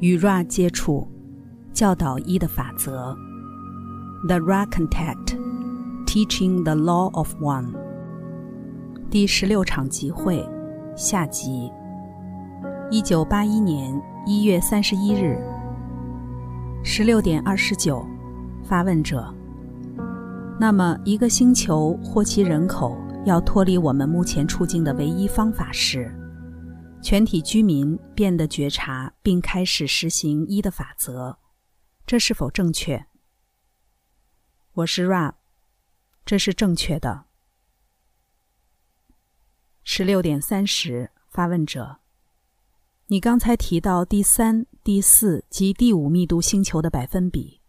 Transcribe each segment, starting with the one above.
与 Ra 接触，教导一的法则。The Ra Contact, Teaching the Law of One。第十六场集会下集。一九八一年一月三十一日，十六点二十九。发问者：那么，一个星球或其人口要脱离我们目前处境的唯一方法是？全体居民变得觉察，并开始实行一的法则，这是否正确？我是 Ra，这是正确的。十六点三十，发问者：你刚才提到第三、第四及第五密度星球的百分比，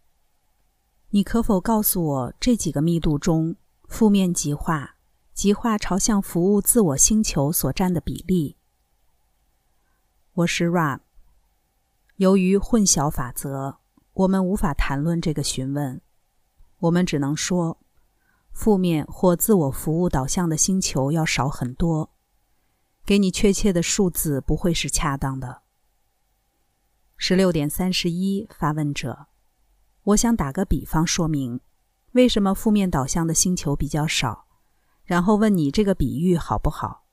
你可否告诉我这几个密度中负面极化、极化朝向服务自我星球所占的比例？我是 Ra。由于混淆法则，我们无法谈论这个询问。我们只能说，负面或自我服务导向的星球要少很多。给你确切的数字不会是恰当的。十六点三十一，发问者，我想打个比方说明为什么负面导向的星球比较少，然后问你这个比喻好不好？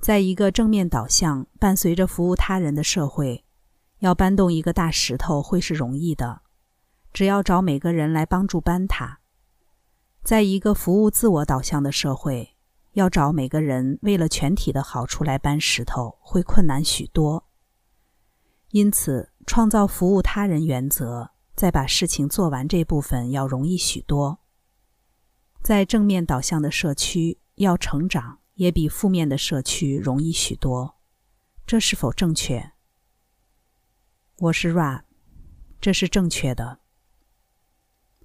在一个正面导向、伴随着服务他人的社会，要搬动一个大石头会是容易的，只要找每个人来帮助搬它。在一个服务自我导向的社会，要找每个人为了全体的好处来搬石头会困难许多。因此，创造服务他人原则，再把事情做完这部分要容易许多。在正面导向的社区，要成长。也比负面的社区容易许多，这是否正确？我是 Ra，这是正确的。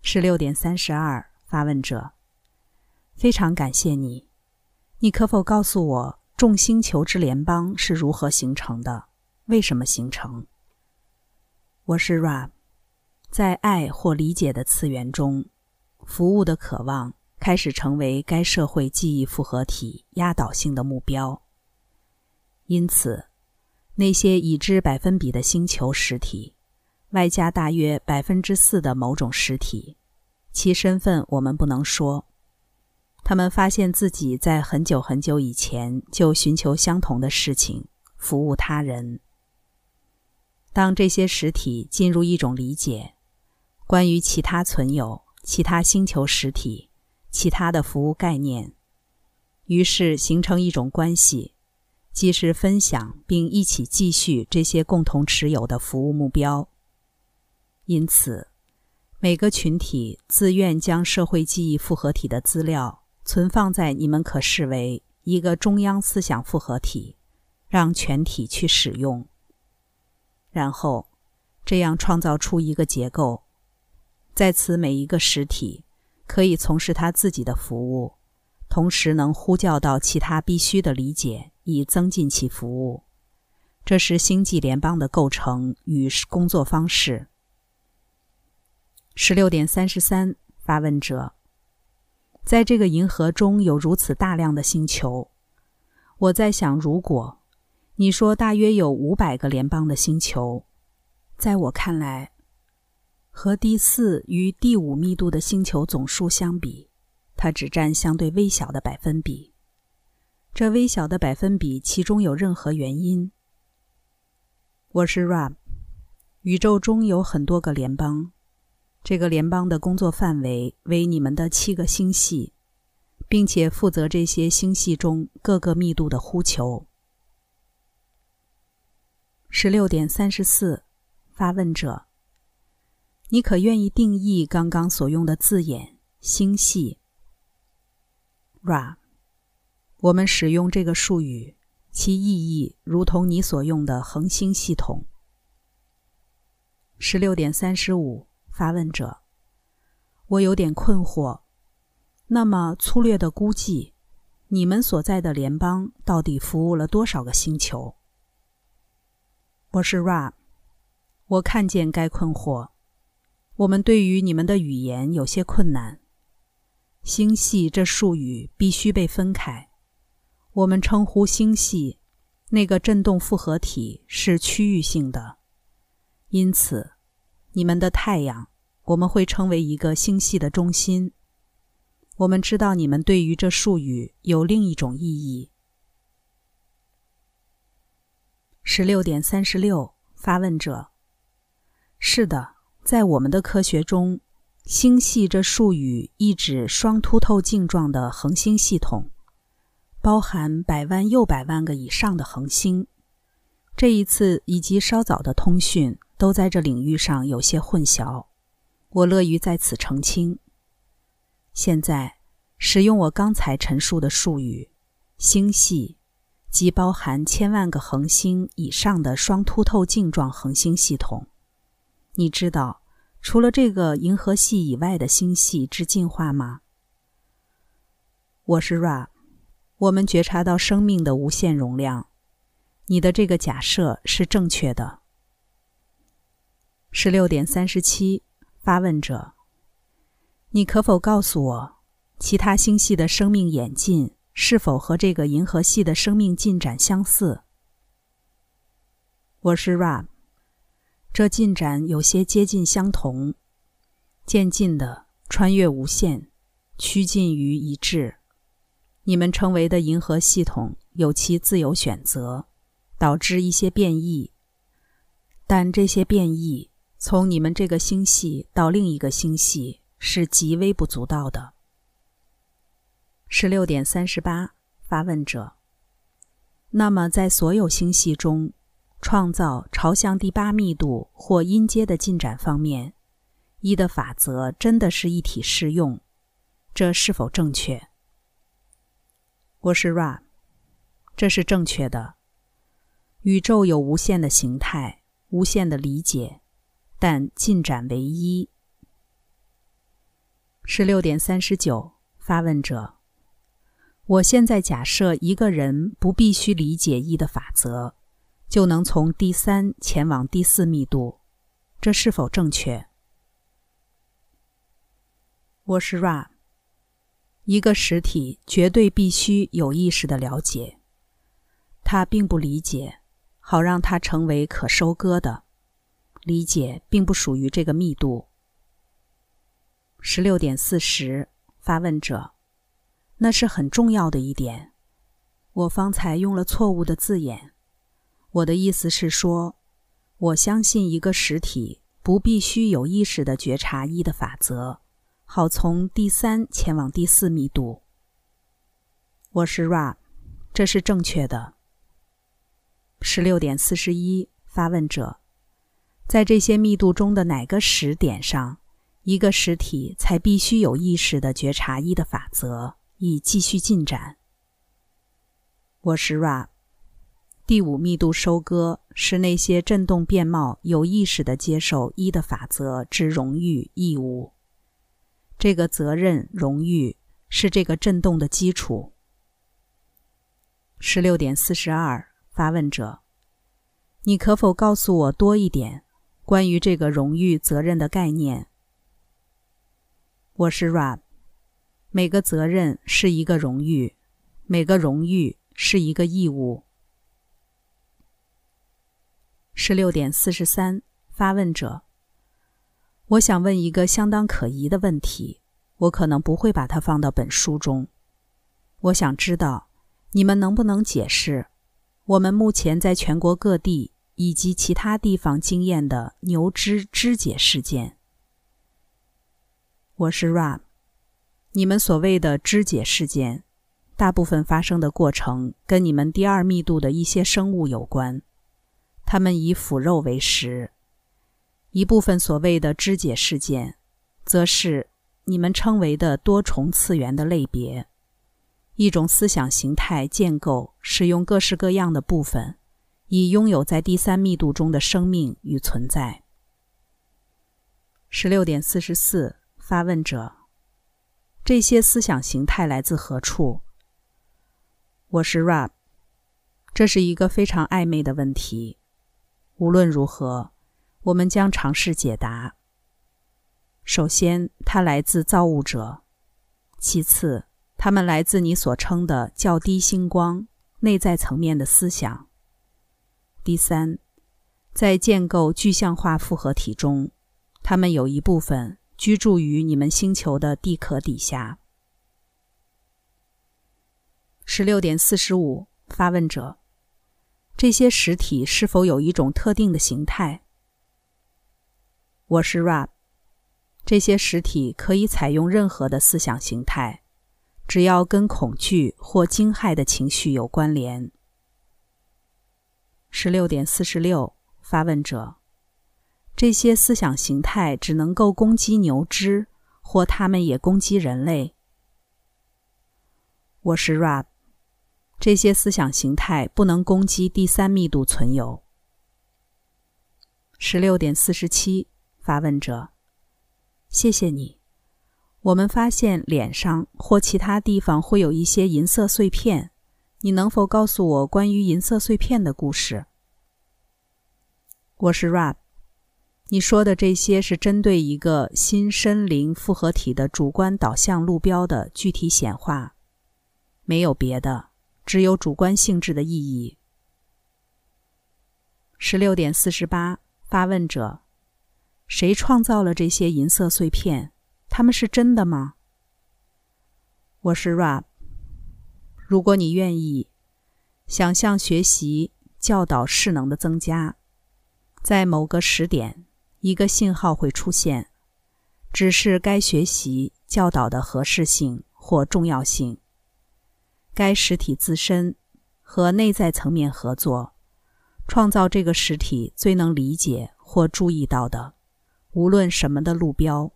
十六点三十二，发问者，非常感谢你。你可否告诉我，众星球之联邦是如何形成的？为什么形成？我是 Ra，在爱或理解的次元中，服务的渴望。开始成为该社会记忆复合体压倒性的目标。因此，那些已知百分比的星球实体，外加大约百分之四的某种实体，其身份我们不能说。他们发现自己在很久很久以前就寻求相同的事情，服务他人。当这些实体进入一种理解，关于其他存有、其他星球实体。其他的服务概念，于是形成一种关系，即是分享并一起继续这些共同持有的服务目标。因此，每个群体自愿将社会记忆复合体的资料存放在你们可视为一个中央思想复合体，让全体去使用。然后，这样创造出一个结构，在此每一个实体。可以从事他自己的服务，同时能呼叫到其他必须的理解，以增进其服务。这是星际联邦的构成与工作方式。十六点三十三，发问者：在这个银河中有如此大量的星球，我在想，如果你说大约有五百个联邦的星球，在我看来。和第四与第五密度的星球总数相比，它只占相对微小的百分比。这微小的百分比其中有任何原因？我是 Rab，宇宙中有很多个联邦，这个联邦的工作范围为你们的七个星系，并且负责这些星系中各个密度的呼求。十六点三十四，发问者。你可愿意定义刚刚所用的字眼“星系 ”？Ra，我们使用这个术语，其意义如同你所用的恒星系统。十六点三十五，发问者，我有点困惑。那么粗略的估计，你们所在的联邦到底服务了多少个星球？我是 Ra，我看见该困惑。我们对于你们的语言有些困难。星系这术语必须被分开。我们称呼星系那个振动复合体是区域性的，因此，你们的太阳，我们会称为一个星系的中心。我们知道你们对于这术语有另一种意义。十六点三十六，发问者：是的，在我们的科学中，星系这术语意指双凸透镜状的恒星系统，包含百万又百万个以上的恒星。这一次以及稍早的通讯都在这领域上有些混淆，我乐于在此澄清。现在，使用我刚才陈述的术语“星系”，即包含千万个恒星以上的双凸透镜状恒星系统。你知道，除了这个银河系以外的星系之进化吗？我是 Ra，我们觉察到生命的无限容量。你的这个假设是正确的。十六点三十七，发问者。你可否告诉我，其他星系的生命演进是否和这个银河系的生命进展相似？我是 Ra，这进展有些接近相同，渐进的穿越无限，趋近于一致。你们称为的银河系统有其自由选择，导致一些变异，但这些变异从你们这个星系到另一个星系。是极微不足道的。十六点三十八，发问者。那么，在所有星系中，创造朝向第八密度或音阶的进展方面，一的法则真的是一体适用？这是否正确？我是 Ra，这是正确的。宇宙有无限的形态，无限的理解，但进展为一。十六点三十九，发问者：我现在假设一个人不必须理解一的法则，就能从第三前往第四密度，这是否正确？我是 Ra。一个实体绝对必须有意识的了解，他并不理解，好让它成为可收割的。理解并不属于这个密度。十六点四十，发问者，那是很重要的一点。我方才用了错误的字眼。我的意思是说，我相信一个实体不必须有意识的觉察一的法则，好从第三前往第四密度。我是 Ra，这是正确的。十六点四十一，发问者，在这些密度中的哪个时点上？一个实体才必须有意识的觉察一的法则，以继续进展。我是 Ra，第五密度收割是那些振动变貌有意识的接受一的法则之荣誉义务。这个责任荣誉是这个振动的基础。十六点四十二，发问者，你可否告诉我多一点关于这个荣誉责任的概念？我是 Ra，每个责任是一个荣誉，每个荣誉是一个义务。十六点四十三，发问者，我想问一个相当可疑的问题，我可能不会把它放到本书中。我想知道，你们能不能解释我们目前在全国各地以及其他地方经验的牛只肢解事件？我是 Ram，你们所谓的肢解事件，大部分发生的过程跟你们第二密度的一些生物有关，他们以腐肉为食。一部分所谓的肢解事件，则是你们称为的多重次元的类别，一种思想形态建构使用各式各样的部分，以拥有在第三密度中的生命与存在。十六点四十四。发问者：这些思想形态来自何处？我是 Rab。这是一个非常暧昧的问题。无论如何，我们将尝试解答。首先，它来自造物者；其次，它们来自你所称的较低星光内在层面的思想；第三，在建构具象化复合体中，它们有一部分居住于你们星球的地壳底下。十六点四十五，发问者：这些实体是否有一种特定的形态？我是 Rab。这些实体可以采用任何的思想形态，只要跟恐惧或惊骇的情绪有关联。十六点四十六，发问者：这些思想形态只能够攻击牛只，或它们也攻击人类？我是 Rab。这些思想形态不能攻击第三密度存有。十六点四十七，发问者：谢谢你。我们发现脸上或其他地方会有一些银色碎片。你能否告诉我关于银色碎片的故事？我是 Rab。你说的这些是针对一个新身灵复合体的主观导向路标的具体显化，没有别的，只有主观性质的意义。十六点四十八，发问者：谁创造了这些银色碎片？它们是真的吗？我是 Rab。如果你愿意，想象学习教导势能的增加，在某个时点，一个信号会出现，指示该学习教导的合适性或重要性。该实体自身和内在层面合作，创造这个实体最能理解或注意到的，无论什么的路标。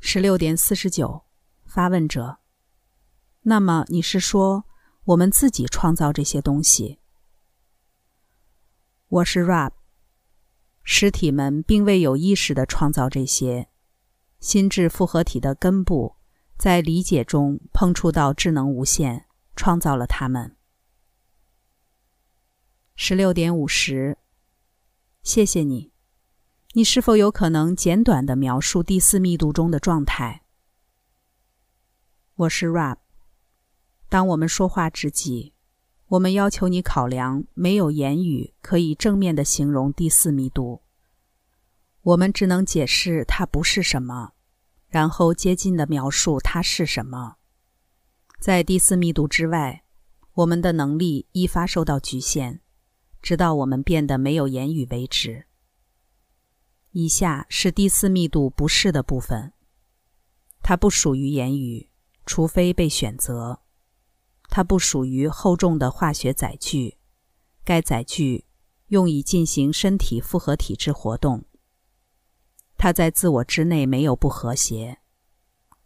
十六点四十九，发问者。那么你是说，我们自己创造这些东西？我是 Rab。实体们并未有意识的创造这些心智复合体的根部，在理解中碰触到智能无限，创造了他们。十六点五十，谢谢你。你是否有可能简短的描述第四密度中的状态？我是 Rap。当我们说话之际，我们要求你考量没有言语可以正面的形容第四密度。我们只能解释它不是什么，然后接近的描述它是什么。在第四密度之外，我们的能力一发受到局限，直到我们变得没有言语为止。以下是第四密度不是的部分，它不属于言语，除非被选择。它不属于厚重的化学载具，该载具用以进行身体复合体质活动。它在自我之内没有不和谐，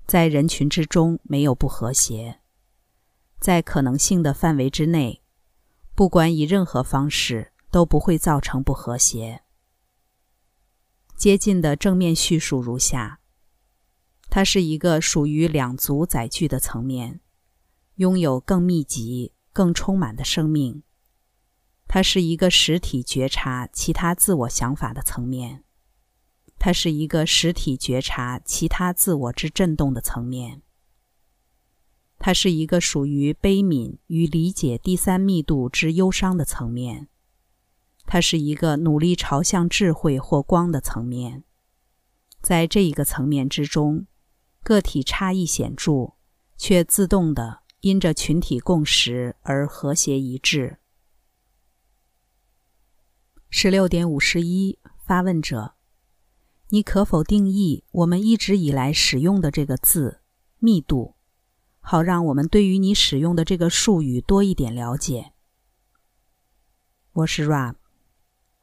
在人群之中没有不和谐，在可能性的范围之内，不管以任何方式都不会造成不和谐。接近的正面叙述如下：它是一个属于两足载具的层面。拥有更密集、更充满的生命，它是一个实体觉察其他自我想法的层面，它是一个实体觉察其他自我之震动的层面，它是一个属于悲悯与理解第三密度之忧伤的层面，它是一个努力朝向智慧或光的层面，在这一个层面之中，个体差异显著，却自动的。因着群体共识而和谐一致。十六点五十一，发问者：你可否定义我们一直以来使用的这个字“密度”，好让我们对于你使用的这个术语多一点了解？我是 Rab。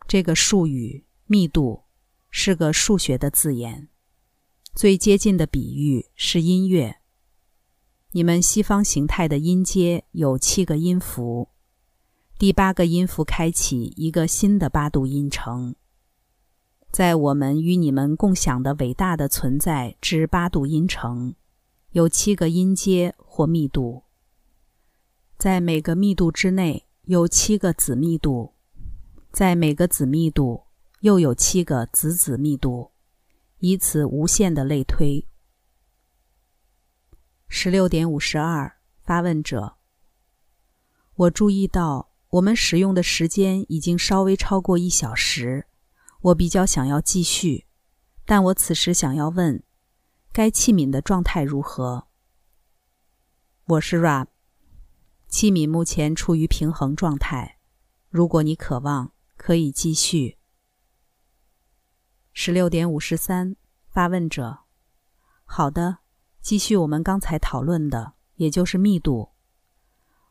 这个术语“密度”是个数学的字眼，最接近的比喻是音乐。你们西方形态的音阶有七个音符，第八个音符开启一个新的八度音程。在我们与你们共享的伟大的存在之八度音程，有七个音阶或密度。在每个密度之内有七个子密度，在每个子密度又有七个子子密度，以此无限的类推。十六点五十二，发问者。我注意到我们使用的时间已经稍微超过一小时，我比较想要继续，但我此时想要问，该器皿的状态如何？我是 Rap，器皿目前处于平衡状态。如果你渴望，可以继续。十六点五十三，发问者：好的，继续我们刚才讨论的，也就是密度。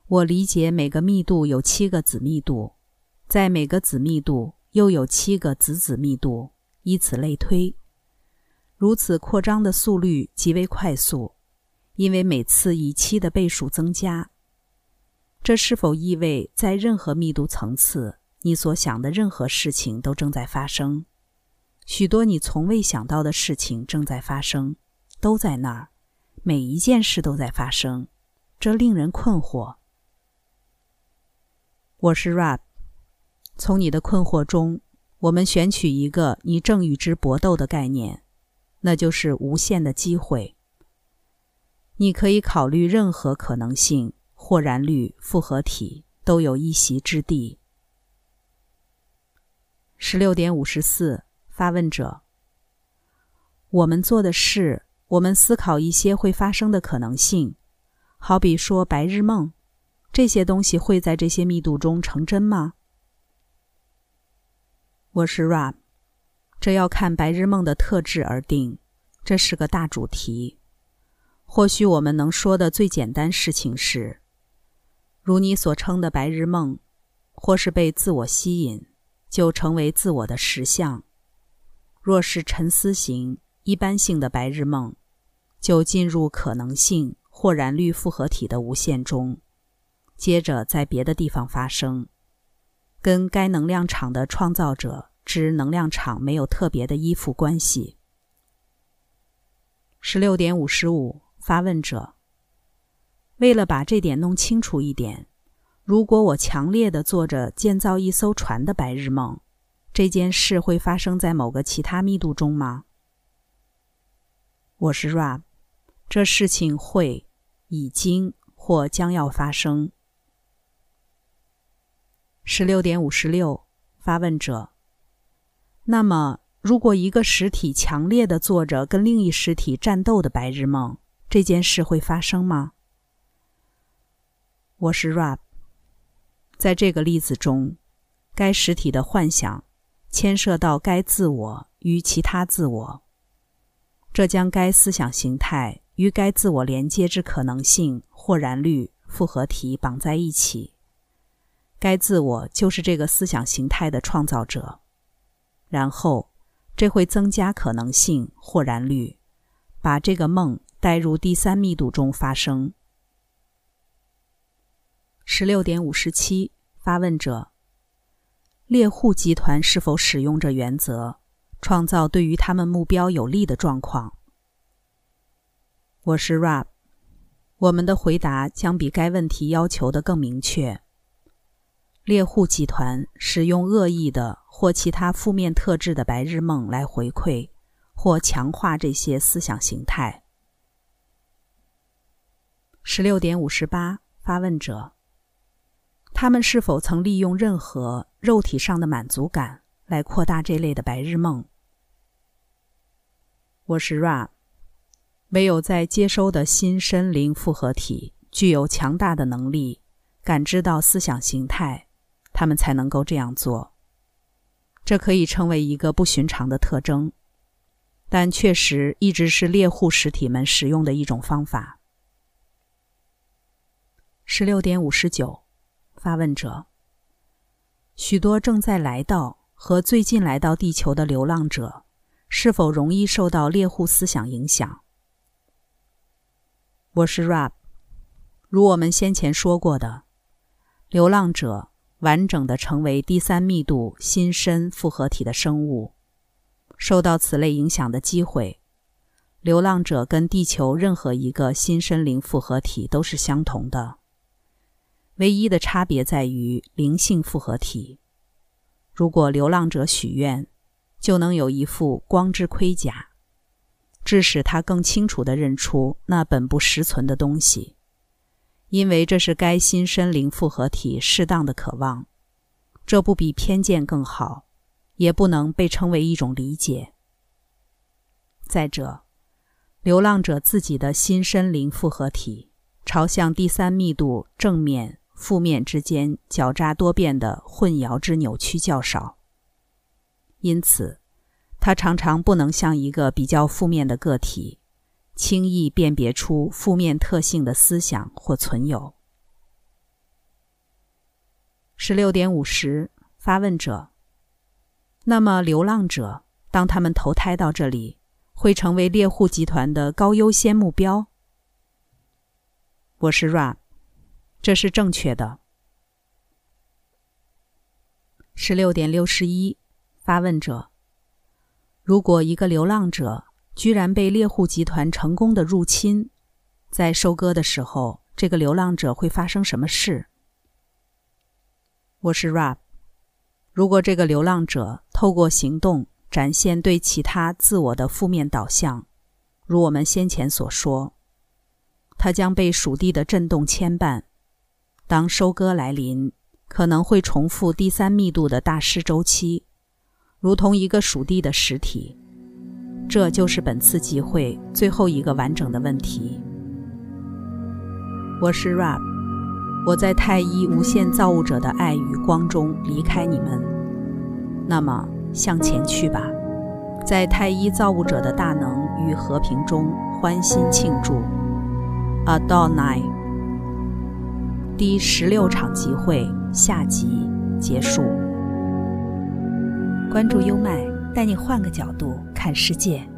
我理解每个密度有七个子密度，在每个子密度又有七个子子密度，以此类推。如此扩张的速率极为快速，因为每次以七的倍数增加。这是否意味在任何密度层次，你所想的任何事情都正在发生？许多你从未想到的事情正在发生，都在那儿，每一件事都在发生，这令人困惑。我是 Rab，从你的困惑中，我们选取一个你正与之搏斗的概念，那就是无限的机会。你可以考虑任何可能性，或然率、复合体都有一席之地。十六点五十四，发问者：我们做的事，我们思考一些会发生的可能性，好比说白日梦。这些东西会在这些密度中成真吗？我是 Rab，这要看白日梦的特质而定。这是个大主题。或许我们能说的最简单事情是，如你所称的白日梦，或是被自我吸引，就成为自我的实相；若是沉思型、一般性的白日梦，就进入可能性或然率复合体的无限中。接着在别的地方发生，跟该能量场的创造者之能量场没有特别的依附关系。十六点五十五，发问者：为了把这点弄清楚一点，如果我强烈的做着建造一艘船的白日梦，这件事会发生在某个其他密度中吗？我是 Rab，这事情会、已经或将要发生。十六点五十六，发问者。那么，如果一个实体强烈的做着跟另一实体战斗的白日梦，这件事会发生吗？我是 Rab。在这个例子中，该实体的幻想牵涉到该自我与其他自我，这将该思想形态与该自我连接之可能性或然率复合体绑在一起。该自我就是这个思想形态的创造者，然后这会增加可能性或然率，把这个梦带入第三密度中发生。十六点五十七，发问者：猎户集团是否使用这原则，创造对于他们目标有利的状况？我是 Rab，我们的回答将比该问题要求的更明确。猎户集团使用恶意的或其他负面特质的白日梦来回馈或强化这些思想形态。十六点五十八，发问者：他们是否曾利用任何肉体上的满足感来扩大这类的白日梦？我是 Ra，唯有在接收的新身灵复合体具有强大的能力，感知到思想形态。他们才能够这样做。这可以称为一个不寻常的特征，但确实一直是猎户实体们使用的一种方法。十六点五十九，发问者：许多正在来到和最近来到地球的流浪者，是否容易受到猎户思想影响？我是 Rab，如我们先前说过的，流浪者。完整的成为第三密度新生复合体的生物，受到此类影响的机会，流浪者跟地球任何一个新生灵复合体都是相同的，唯一的差别在于灵性复合体。如果流浪者许愿，就能有一副光之盔甲，致使他更清楚地认出那本不实存的东西。因为这是该新身灵复合体适当的渴望。这不比偏见更好，也不能被称为一种理解。再者，流浪者自己的新身灵复合体朝向第三密度正面、负面之间狡诈多变的混淆之扭曲较少，因此，他常常不能像一个比较负面的个体，轻易辨别出负面特性的思想或存有。十六点五十，发问者。那么，流浪者当他们投胎到这里，会成为猎户集团的高优先目标？我是 Rap，这是正确的。十六点六十一，发问者。如果一个流浪者居然被猎户集团成功的入侵，在收割的时候，这个流浪者会发生什么事？我是 Rap。如果这个流浪者透过行动展现对其他自我的负面导向，如我们先前所说，他将被属地的震动牵绊。当收割来临，可能会重复第三密度的大师周期，如同一个属地的实体。这就是本次集会最后一个完整的问题。我是 Rap。我在太一无限造物者的爱与光中离开你们，那么向前去吧，在太一造物者的大能与和平中欢欣庆祝。Adonai，第十六场集会下集结束。关注优麦，带你换个角度看世界。